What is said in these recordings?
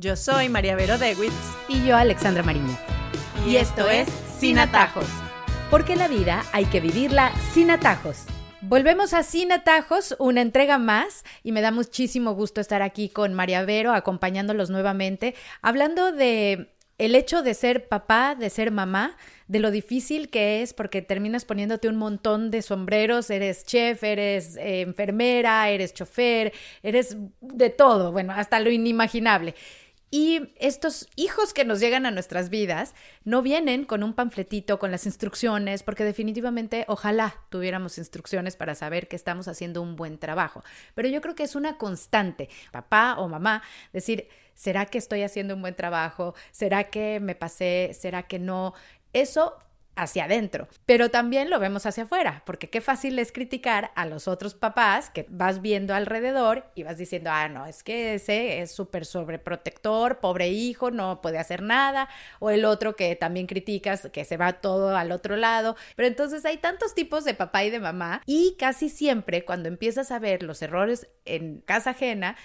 Yo soy María Vero Dewitz. Y yo, Alexandra Mariño. Y, esto es Sin Atajos. Porque la vida hay que vivirla sin atajos. Volvemos a Sin Atajos, una entrega más, y me da muchísimo gusto estar aquí con María Vero, acompañándolos nuevamente, hablando de el hecho de ser papá, de ser mamá, de lo difícil que es porque terminas poniéndote un montón de sombreros, eres chef, eres eh, enfermera, eres chofer, eres de todo, bueno, hasta lo inimaginable. Y estos hijos que nos llegan a nuestras vidas no vienen con un panfletito, con las instrucciones, porque definitivamente ojalá tuviéramos instrucciones para saber que estamos haciendo un buen trabajo. Pero yo creo que es una constante, papá o mamá, decir, ¿será que estoy haciendo un buen trabajo? ¿Será que me pasé? ¿Será que no? Eso hacia adentro, pero también lo vemos hacia afuera, porque qué fácil es criticar a los otros papás que vas viendo alrededor y vas diciendo, ah, no, es que ese es súper sobreprotector, pobre hijo, no puede hacer nada, o el otro que también criticas, que se va todo al otro lado, pero entonces hay tantos tipos de papá y de mamá y casi siempre cuando empiezas a ver los errores en casa ajena,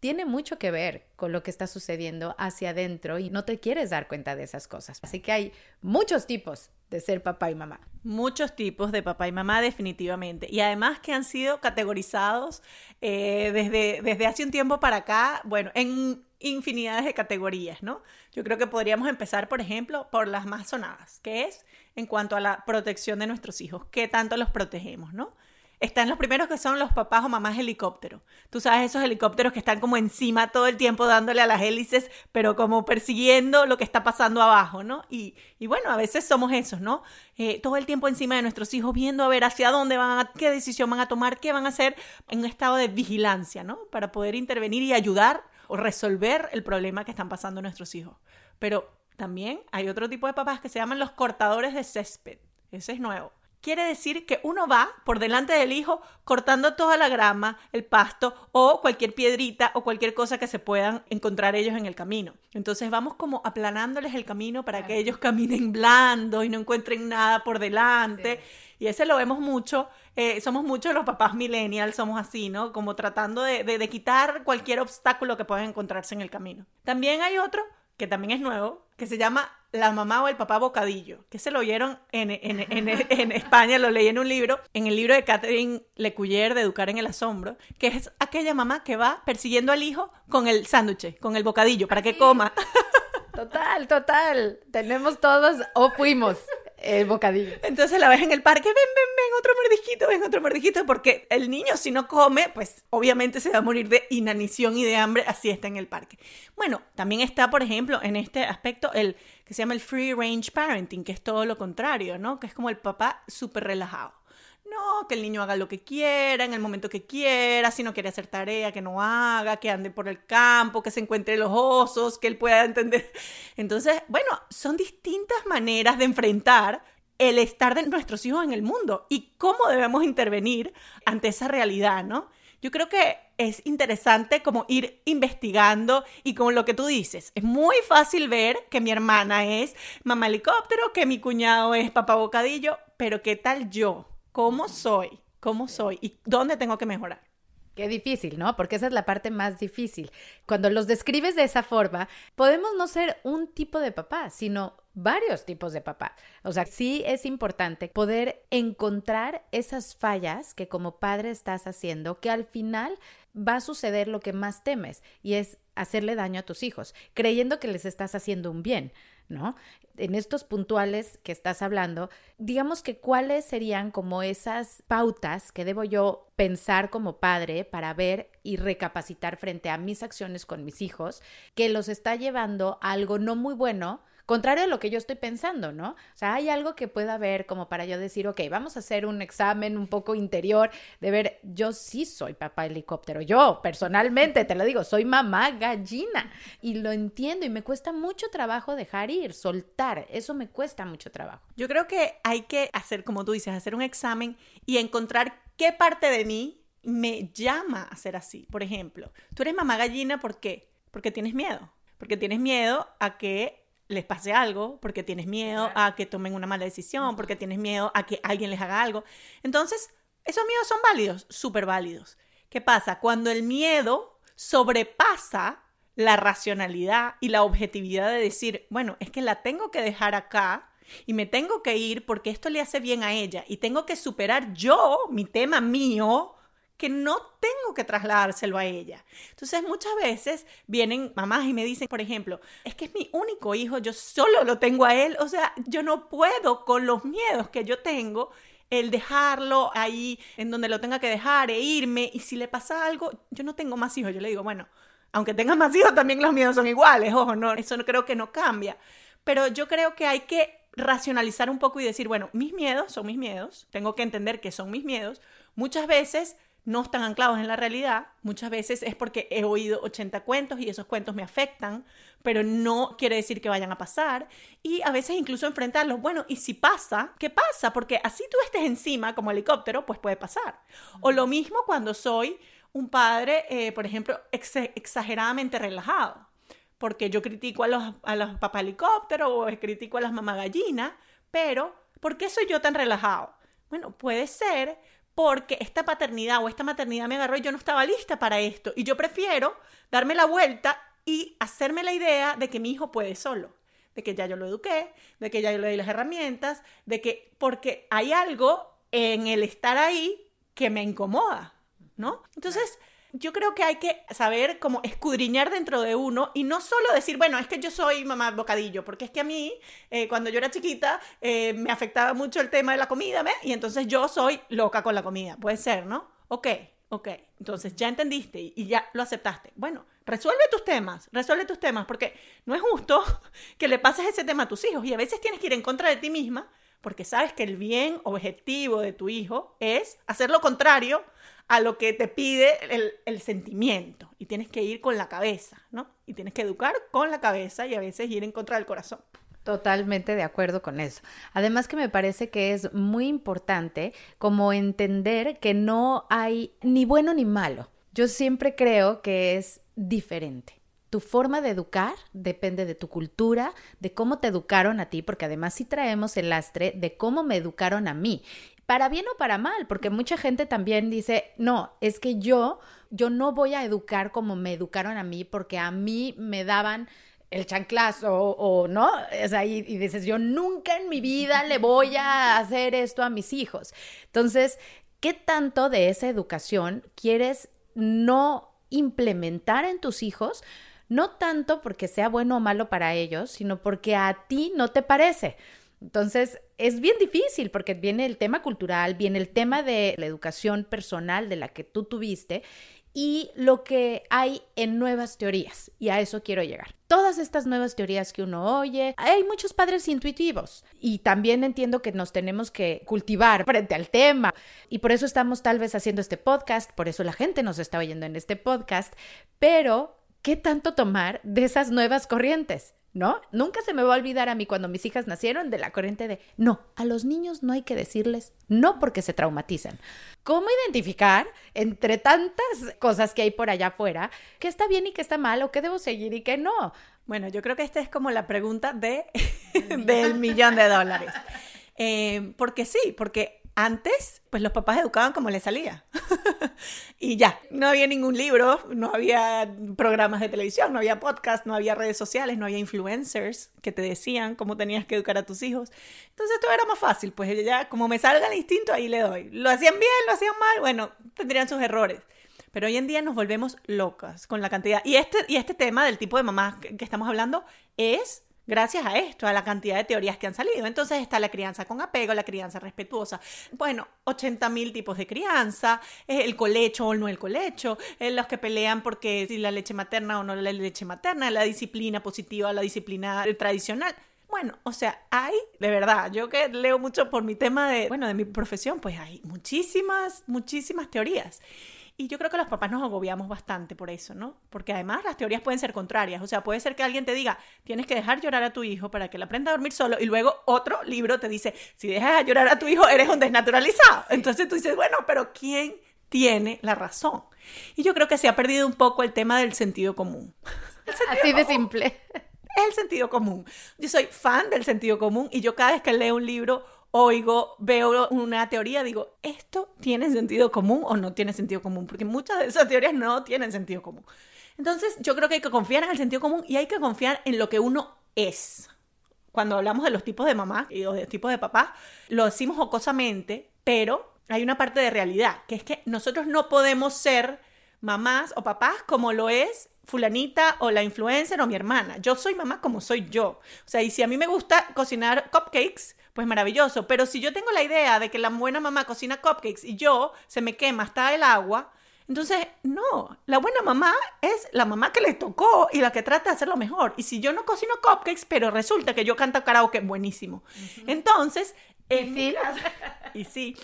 tiene mucho que ver con lo que está sucediendo hacia adentro y no te quieres dar cuenta de esas cosas. Así que hay muchos tipos de ser papá y mamá. Muchos tipos de papá y mamá definitivamente. Y además que han sido categorizados eh, desde, desde hace un tiempo para acá, bueno, en infinidades de categorías, ¿no? Yo creo que podríamos empezar, por ejemplo, por las más sonadas, que es en cuanto a la protección de nuestros hijos, qué tanto los protegemos, ¿no? Están los primeros que son los papás o mamás helicóptero. Tú sabes, esos helicópteros que están como encima todo el tiempo dándole a las hélices, pero como persiguiendo lo que está pasando abajo, ¿no? Y, bueno, a veces somos esos, ¿no? Eh, todo el tiempo encima de nuestros hijos, viendo a ver hacia dónde van, a, qué decisión van a tomar, qué van a hacer en un estado de vigilancia, ¿no? Para poder intervenir y ayudar o resolver el problema que están pasando nuestros hijos. Pero también hay otro tipo de papás que se llaman los cortadores de césped. Ese es nuevo quiere decir que uno va por delante del hijo cortando toda la grama, el pasto o cualquier piedrita o cualquier cosa que se puedan encontrar ellos en el camino. Entonces vamos como aplanándoles el camino para que ellos caminen blando y no encuentren nada por delante. Y ese lo vemos mucho, eh, somos muchos los papás millennials, somos así, ¿no? Como tratando de, de quitar cualquier obstáculo que puedan encontrarse en el camino. También hay otro que también es nuevo, que se llama La mamá o el papá bocadillo, que se lo oyeron en, en, España, lo leí en un libro, en el libro de Catherine Lecuyer de Educar en el Asombro, que es aquella mamá que va persiguiendo al hijo con el sándwich, con el bocadillo, para que coma. Total, total. Tenemos todos o fuimos el bocadillo. Entonces la ves en el parque, ven, ven, ven, otro mordijito, ven, otro mordijito, porque el niño si no come, pues obviamente se va a morir de inanición y de hambre, así está en el parque. Bueno, también está, por ejemplo, en este aspecto, el que se llama el free range parenting, que es todo lo contrario, ¿no? Que es como el papá súper relajado. No, que el niño haga lo que quiera, en el momento que quiera, si no quiere hacer tarea, que no haga, que ande por el campo, que se encuentre los osos, que él pueda entender. Entonces, bueno, son distintas maneras de enfrentar el estar de nuestros hijos en el mundo y cómo debemos intervenir ante esa realidad, ¿no? Yo creo que es interesante como ir investigando y con lo que tú dices, es muy fácil ver que mi hermana es mamá helicóptero, que mi cuñado es papá bocadillo, pero ¿qué tal yo? Cómo soy, cómo soy y dónde tengo que mejorar. Qué difícil, ¿no? Porque esa es la parte más difícil. Cuando los describes de esa forma, podemos no ser un tipo de papá, sino varios tipos de papá. O sea, sí es importante poder encontrar esas fallas que como padre estás haciendo, que al final va a suceder lo que más temes y es hacerle daño a tus hijos, creyendo que les estás haciendo un bien. ¿No? En estos puntuales que estás hablando, digamos que cuáles serían como esas pautas que debo yo pensar como padre para ver y recapacitar frente a mis acciones con mis hijos que los está llevando a algo no muy bueno contrario a lo que yo estoy pensando, ¿no? O sea, hay algo que pueda haber como para yo decir, ok, vamos a hacer un examen un poco interior de ver, yo sí soy papá helicóptero, yo personalmente te lo digo, soy mamá gallina y lo entiendo y me cuesta mucho trabajo dejar ir, soltar, eso me cuesta mucho trabajo. Yo creo que hay que hacer, como tú dices, hacer un examen y encontrar qué parte de mí me llama a ser así. Por ejemplo, tú eres mamá gallina, ¿por qué? Porque tienes miedo. Porque tienes miedo a que les pase algo, porque tienes miedo a que tomen una mala decisión, porque tienes miedo a que alguien les haga algo. Entonces, esos miedos son válidos, súper válidos. ¿Qué pasa? Cuando el miedo sobrepasa la racionalidad y la objetividad de decir, bueno, es que la tengo que dejar acá y me tengo que ir porque esto le hace bien a ella y tengo que superar yo mi tema mío que no tengo que trasladárselo a ella. Entonces muchas veces vienen mamás y me dicen, por ejemplo, es que es mi único hijo, yo solo lo tengo a él, o sea, yo no puedo con los miedos que yo tengo el dejarlo ahí en donde lo tenga que dejar e irme. Y si le pasa algo, yo no tengo más hijos, yo le digo, bueno, aunque tengas más hijos también los miedos son iguales, ojo, no, eso no creo que no cambia, pero yo creo que hay que racionalizar un poco y decir, bueno, mis miedos son mis miedos, tengo que entender que son mis miedos. Muchas veces no están anclados en la realidad, muchas veces es porque he oído 80 cuentos y esos cuentos me afectan, pero no quiere decir que vayan a pasar. Y a veces incluso enfrentarlos, bueno, ¿y si pasa? ¿Qué pasa? Porque así tú estés encima como helicóptero, pues puede pasar. O lo mismo cuando soy un padre, eh, por ejemplo, exageradamente relajado porque yo critico a los, a los papá helicópteros o critico a las mamá gallinas, pero ¿por qué soy yo tan relajado? Bueno, puede ser porque esta paternidad o esta maternidad me agarró y yo no estaba lista para esto. Y yo prefiero darme la vuelta y hacerme la idea de que mi hijo puede solo, de que ya yo lo eduqué, de que ya yo le di las herramientas, de que porque hay algo en el estar ahí que me incomoda, ¿no? Entonces, yo creo que hay que saber cómo escudriñar dentro de uno y no solo decir, bueno, es que yo soy mamá bocadillo, porque es que a mí, eh, cuando yo era chiquita, eh, me afectaba mucho el tema de la comida, ¿ves? Y entonces yo soy loca con la comida. Puede ser, ¿no? Ok, ok. Entonces ya entendiste y ya lo aceptaste. Bueno, resuelve tus temas, resuelve tus temas, porque no es justo que le pases ese tema a tus hijos y a veces tienes que ir en contra de ti misma porque sabes que el bien objetivo de tu hijo es hacer lo contrario a lo que te pide el, sentimiento y tienes que ir con la cabeza, ¿no? Y tienes que educar con la cabeza y a veces ir en contra del corazón. Totalmente de acuerdo con eso. Además que me parece que es muy importante como entender que no hay ni bueno ni malo. Yo siempre creo que es diferente. Tu forma de educar depende de tu cultura, de cómo te educaron a ti, porque además sí traemos el lastre de cómo me educaron a mí para bien o para mal, porque mucha gente también dice, no, es que yo, yo no voy a educar como me educaron a mí, porque a mí me daban el chanclazo o, no, es ahí y, dices, yo nunca en mi vida le voy a hacer esto a mis hijos. Entonces, ¿qué tanto de esa educación quieres no implementar en tus hijos? No tanto porque sea bueno o malo para ellos, sino porque a ti no te parece. Entonces, es bien difícil porque viene el tema cultural, viene el tema de la educación personal de la que tú tuviste y lo que hay en nuevas teorías. Y a eso quiero llegar. Todas estas nuevas teorías que uno oye, hay muchos padres intuitivos y también entiendo que nos tenemos que cultivar frente al tema. Y por eso estamos tal vez haciendo este podcast, por eso la gente nos está oyendo en este podcast, pero ¿qué tanto tomar de esas nuevas corrientes? ¿No? Nunca se me va a olvidar a mí cuando mis hijas nacieron de la corriente de, no, a los niños no hay que decirles no porque se traumatizan. ¿Cómo identificar entre tantas cosas que hay por allá afuera qué está bien y qué está mal o qué debo seguir y qué no? Bueno, yo creo que esta es como la pregunta de, del millón de dólares. Eh, porque sí, porque antes, pues los papás educaban como les salía. y ya, no había ningún libro, no había programas de televisión, no había podcast, no había redes sociales, no había influencers que te decían cómo tenías que educar a tus hijos. Entonces todo era más fácil, pues ya como me salga el instinto, ahí le doy. Lo hacían bien, lo hacían mal, bueno, tendrían sus errores. Pero hoy en día nos volvemos locas con la cantidad. Y este, y este tema del tipo de mamás que estamos hablando es gracias a esto, a la cantidad de teorías que han salido. Entonces está la crianza con apego, la crianza respetuosa. Bueno, 80 mil tipos de crianza, el colecho o no el colecho, los que pelean porque si la leche materna o no la leche materna, la disciplina positiva, la disciplina tradicional. Bueno, o sea, hay, de verdad, yo que leo mucho por mi tema de, bueno, de mi profesión, pues hay muchísimas, muchísimas teorías. Y yo creo que los papás nos agobiamos bastante por eso, ¿no? Porque además las teorías pueden ser contrarias. O sea, puede ser que alguien te diga, tienes que dejar llorar a tu hijo para que él aprenda a dormir solo. Y luego otro libro te dice, si dejas llorar a tu hijo, eres un desnaturalizado. Entonces tú dices, bueno, pero ¿quién tiene la razón? Y yo creo que se ha perdido un poco el tema del sentido común. Así de simple. Es el sentido común. Yo soy fan del sentido común y yo cada vez que leo un libro oigo, veo una teoría, digo, ¿esto tiene sentido común o no tiene sentido común? Porque muchas de esas teorías no tienen sentido común. Entonces, yo creo que hay que confiar en el sentido común y hay que confiar en lo que uno es. Cuando hablamos de los tipos de mamá y de tipos de papá, lo decimos jocosamente, pero hay una parte de realidad, que es que nosotros no podemos ser mamás o papás como lo es fulanita o la influencer o mi hermana. Yo soy mamá como soy yo. O sea, y si a mí me gusta cocinar cupcakes, pues maravilloso. Pero si yo tengo la idea de que la buena mamá cocina cupcakes y yo se me quema hasta el agua, entonces, no, la buena mamá es la mamá que le tocó y la que trata de hacerlo mejor. Y si yo no cocino cupcakes, pero resulta que yo canto karaoke buenísimo. Entonces, en casa, y sí,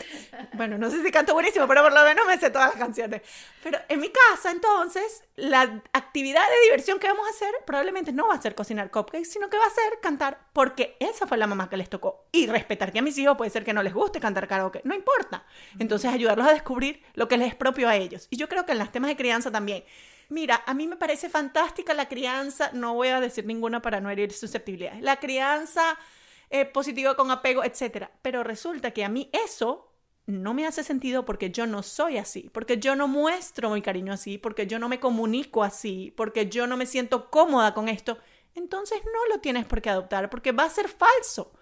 bueno, no sé si canto buenísimo, pero por lo menos me sé todas las canciones. Pero en mi casa, entonces, la actividad de diversión que vamos a hacer probablemente no va a ser cocinar cupcakes, sino que va a ser cantar, porque esa fue la mamá que les tocó. Y respetar que a mis hijos puede ser que no les guste cantar karaoke, no importa. Entonces, ayudarlos a descubrir lo que les es propio a ellos. Y yo creo que en los temas de crianza también. Mira, a mí me parece fantástica la crianza, no voy a decir ninguna para no herir susceptibilidades. La crianza eh, positiva con apego, etc. Pero resulta que a mí eso no me hace sentido porque yo no soy así, porque yo no muestro mi cariño así, porque yo no me comunico así, porque yo no me siento cómoda con esto. Entonces no lo tienes por qué adoptar, porque va a ser falso.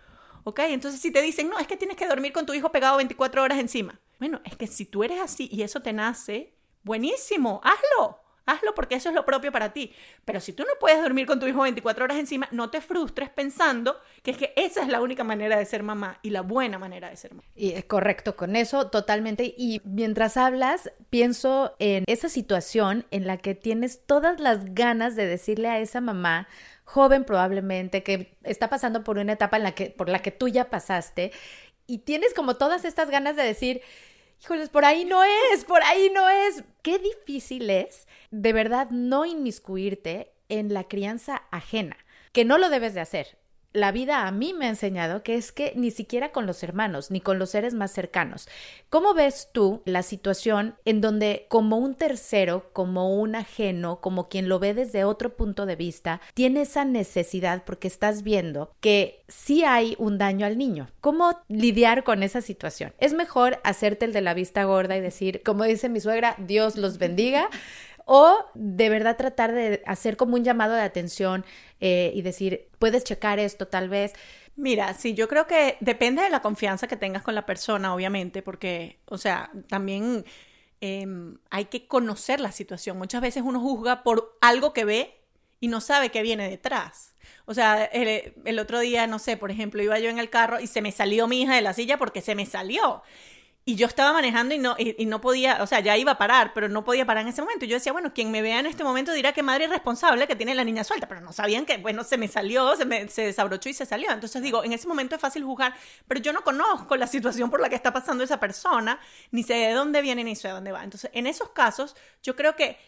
¿Ok? Entonces si te dicen, no, es que tienes que dormir con tu hijo pegado 24 horas encima. Bueno, es que si tú eres así y eso te nace, buenísimo, hazlo. Hazlo porque eso es lo propio para ti. Pero si tú no puedes dormir con tu hijo 24 horas encima, no te frustres pensando que es que esa es la única manera de ser mamá y la buena manera de ser mamá. Y es correcto con eso totalmente. Y mientras hablas, pienso en esa situación en la que tienes todas las ganas de decirle a esa mamá joven probablemente que está pasando por una etapa en la que por la que tú ya pasaste y tienes como todas estas ganas de decir, híjoles, por ahí no es, por ahí no es. Qué difícil es de verdad no inmiscuirte en la crianza ajena, que no lo debes de hacer la vida a mí me ha enseñado que es que ni siquiera con los hermanos, ni con los seres más cercanos. ¿Cómo ves tú la situación en donde como un tercero, como un ajeno, como quien lo ve desde otro punto de vista, tiene esa necesidad porque estás viendo que sí hay un daño al niño? ¿Cómo lidiar con esa situación? Es mejor hacerte el de la vista gorda y decir, como dice mi suegra, Dios los bendiga o de verdad tratar de hacer como un llamado de atención eh, y decir, puedes checar esto tal vez. Mira, sí, yo creo que depende de la confianza que tengas con la persona, obviamente, porque, o sea, también em, hay que conocer la situación. Muchas veces uno juzga por algo que ve y no sabe qué viene detrás. O sea, el, el, otro día, no sé, por ejemplo, iba yo en el carro y se me salió mi hija de la silla porque se me salió. Y yo estaba manejando y no, y, no podía, o sea, ya iba a parar, pero no podía parar en ese momento. Y yo decía, bueno, quien me vea en este momento dirá que madre irresponsable que tiene la niña suelta, pero no sabían que, bueno, se me salió, se me se desabrochó y se salió. Entonces digo, en ese momento es fácil juzgar, pero yo no conozco la situación por la que está pasando esa persona, ni sé de dónde viene, ni sé de dónde va. Entonces, en esos casos, yo creo que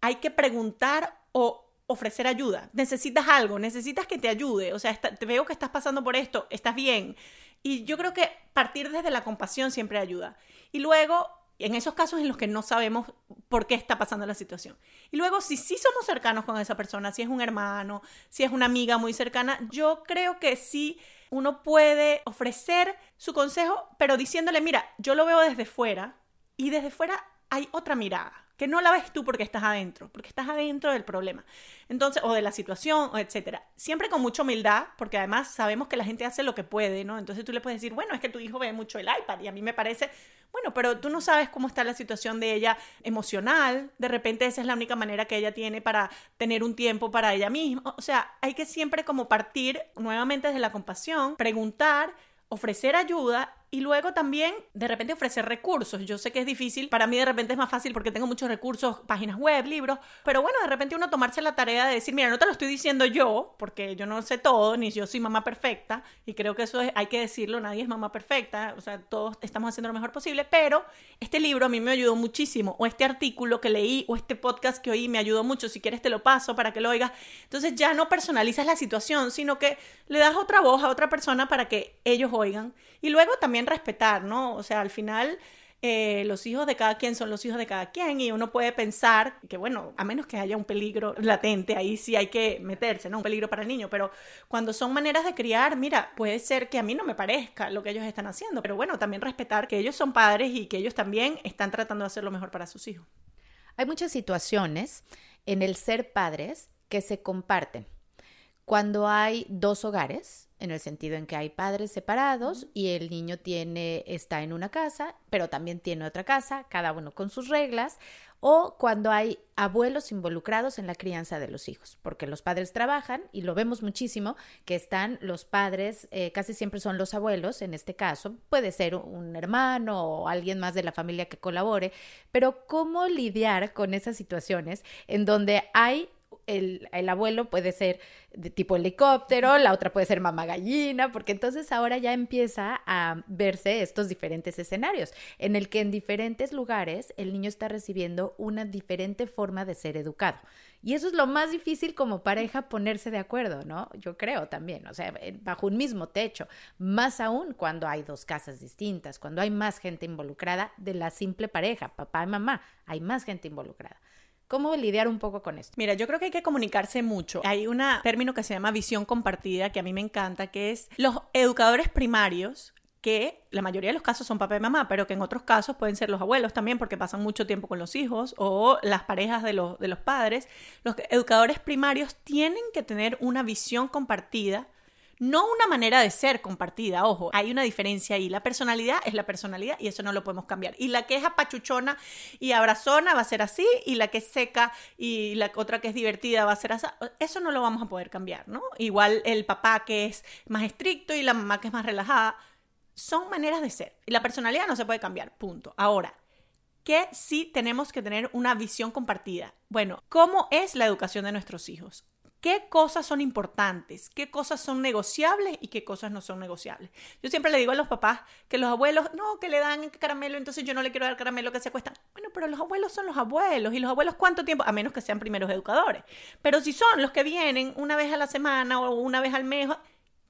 hay que preguntar o ofrecer ayuda. Necesitas algo, necesitas que te ayude. O sea, te veo que estás pasando por esto, estás bien. Y yo creo que partir desde la compasión siempre ayuda. Y luego, en esos casos en los que no sabemos por qué está pasando la situación. Y luego, si sí somos cercanos con esa persona, si es un hermano, si es una amiga muy cercana, yo creo que sí uno puede ofrecer su consejo, pero diciéndole, mira, yo lo veo desde fuera y desde fuera hay otra mirada que no la ves tú porque estás adentro, porque estás adentro del problema. Entonces, o de la situación, etcétera. Siempre con mucha humildad, porque además sabemos que la gente hace lo que puede, ¿no? Entonces tú le puedes decir, bueno, es que tu hijo ve mucho el iPad y a mí me parece, bueno, pero tú no sabes cómo está la situación de ella emocional, de repente esa es la única manera que ella tiene para tener un tiempo para ella misma. O sea, hay que siempre como partir nuevamente desde la compasión, preguntar, ofrecer ayuda y luego también de repente ofrecer recursos. Yo sé que es difícil, para mí de repente es más fácil porque tengo muchos recursos, páginas web, libros, pero bueno, de repente uno tomarse la tarea de decir, mira, no te lo estoy diciendo yo, porque yo no sé todo, ni yo soy mamá perfecta, y creo que eso es, hay que decirlo, nadie es mamá perfecta, o sea, todos estamos haciendo lo mejor posible, pero este libro a mí me ayudó muchísimo, o este artículo que leí, o este podcast que oí me ayudó mucho, si quieres te lo paso para que lo oigas. Entonces ya no personalizas la situación, sino que le das otra voz a otra persona para que ellos oigan. Y luego también respetar, ¿no? O sea, al final eh, los hijos de cada quien son los hijos de cada quien y uno puede pensar que, bueno, a menos que haya un peligro latente, ahí sí hay que meterse, ¿no? Un peligro para el niño, pero cuando son maneras de criar, mira, puede ser que a mí no me parezca lo que ellos están haciendo, pero bueno, también respetar que ellos son padres y que ellos también están tratando de hacer lo mejor para sus hijos. Hay muchas situaciones en el ser padres que se comparten. Cuando hay dos hogares, en el sentido en que hay padres separados y el niño tiene está en una casa, pero también tiene otra casa, cada uno con sus reglas, o cuando hay abuelos involucrados en la crianza de los hijos, porque los padres trabajan y lo vemos muchísimo que están los padres, eh, casi siempre son los abuelos, en este caso, puede ser un hermano o alguien más de la familia que colabore, pero cómo lidiar con esas situaciones en donde hay el, abuelo puede ser de tipo helicóptero, la otra puede ser mamá gallina, porque entonces ahora ya empieza a verse estos diferentes escenarios, en el que en diferentes lugares el niño está recibiendo una diferente forma de ser educado. Y eso es lo más difícil como pareja ponerse de acuerdo, ¿no? Yo creo también, o sea, bajo un mismo techo, más aún cuando hay dos casas distintas, cuando hay más gente involucrada de la simple pareja, papá y mamá, hay más gente involucrada. ¿Cómo lidiar un poco con esto? Mira, yo creo que hay que comunicarse mucho. Hay un término que se llama visión compartida que a mí me encanta, que es los educadores primarios que la mayoría de los casos son papá y mamá, pero que en otros casos pueden ser los abuelos también porque pasan mucho tiempo con los hijos o las parejas de los, de los padres. Los educadores primarios tienen que tener una visión compartida no una manera de ser compartida, ojo, hay una diferencia ahí. La personalidad es la personalidad y eso no lo podemos cambiar. Y la que es apachuchona y abrazona va a ser así, y la que es seca y la otra que es divertida va a ser así. Eso no lo vamos a poder cambiar, ¿no? Igual el papá que es más estricto y la mamá que es más relajada. Son maneras de ser. Y la personalidad no se puede cambiar, punto. Ahora, que sí tenemos que tener una visión compartida. Bueno, ¿cómo es la educación de nuestros hijos? Qué cosas son importantes, qué cosas son negociables y qué cosas no son negociables. Yo siempre le digo a los papás que los abuelos, no, que le dan caramelo, entonces yo no le quiero dar caramelo que se cuesta. Bueno, pero los abuelos son los abuelos y los abuelos cuánto tiempo, a menos que sean primeros educadores. Pero si son los que vienen una vez a la semana o una vez al mes,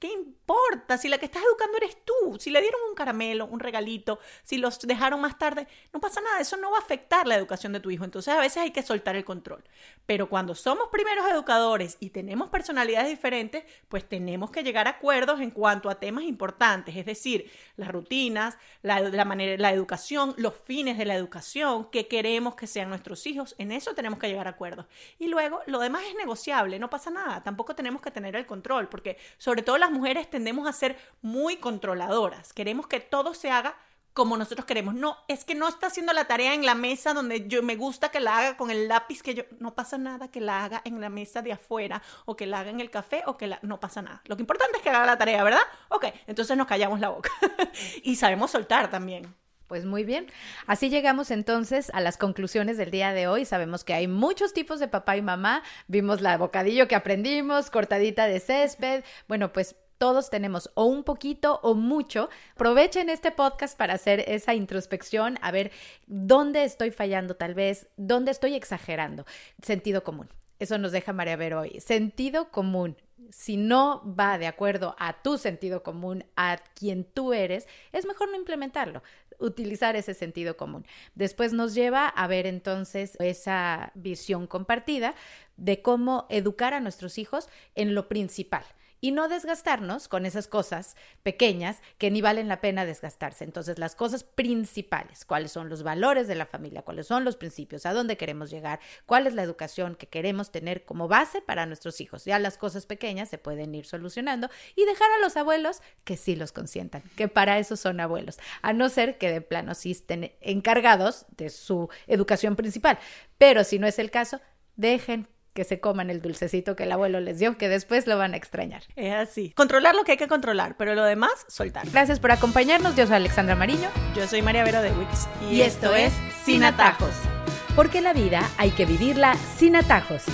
¿Qué importa? Si la que estás educando eres tú, si le dieron un caramelo, un regalito, si los dejaron más tarde, no pasa nada, eso no va a afectar la educación de tu hijo. Entonces a veces hay que soltar el control. Pero cuando somos primeros educadores y tenemos personalidades diferentes, pues tenemos que llegar a acuerdos en cuanto a temas importantes, es decir, las rutinas, la, la manera, la educación, los fines de la educación, qué queremos que sean nuestros hijos, en eso tenemos que llegar a acuerdos. Y luego lo demás es negociable, no pasa nada, tampoco tenemos que tener el control, porque sobre todo las mujeres tendemos a ser muy controladoras. Queremos que todo se haga como nosotros queremos. No, es que no está haciendo la tarea en la mesa donde yo me gusta que la haga con el lápiz que yo no pasa nada que la haga en la mesa de afuera o que la haga en el café o que la no pasa nada. Lo que importante es que haga la tarea, ¿verdad? Ok, entonces nos callamos la boca y sabemos soltar también. Pues muy bien. Así llegamos entonces a las conclusiones del día de hoy. Sabemos que hay muchos tipos de papá y mamá. Vimos la bocadillo que aprendimos, cortadita de césped. Bueno, pues todos tenemos o un poquito o mucho. Aprovechen este podcast para hacer esa introspección, a ver dónde estoy fallando tal vez, dónde estoy exagerando. Sentido común. Eso nos deja María Ver hoy. Sentido común si no va de acuerdo a tu sentido común, a quien tú eres, es mejor no implementarlo, utilizar ese sentido común. Después nos lleva a ver entonces esa visión compartida de cómo educar a nuestros hijos en lo principal y no desgastarnos con esas cosas pequeñas que ni valen la pena desgastarse. Entonces, las cosas principales, cuáles son los valores de la familia, cuáles son los principios, a dónde queremos llegar, cuál es la educación que queremos tener como base para nuestros hijos. Ya las cosas pequeñas se pueden ir solucionando y dejar a los abuelos que sí los consientan, que para eso son abuelos, a no ser que de plano sí estén encargados de su educación principal. Pero si no es el caso, dejen que se coman el dulcecito que el abuelo les dio, que después lo van a extrañar. Es así. Controlar lo que hay que controlar, pero lo demás, soltar. Gracias por acompañarnos. Yo soy Alexandra Mariño. Yo soy María Vero de Wix. Y, esto, es Sin Atajos. Porque la vida hay que vivirla sin atajos.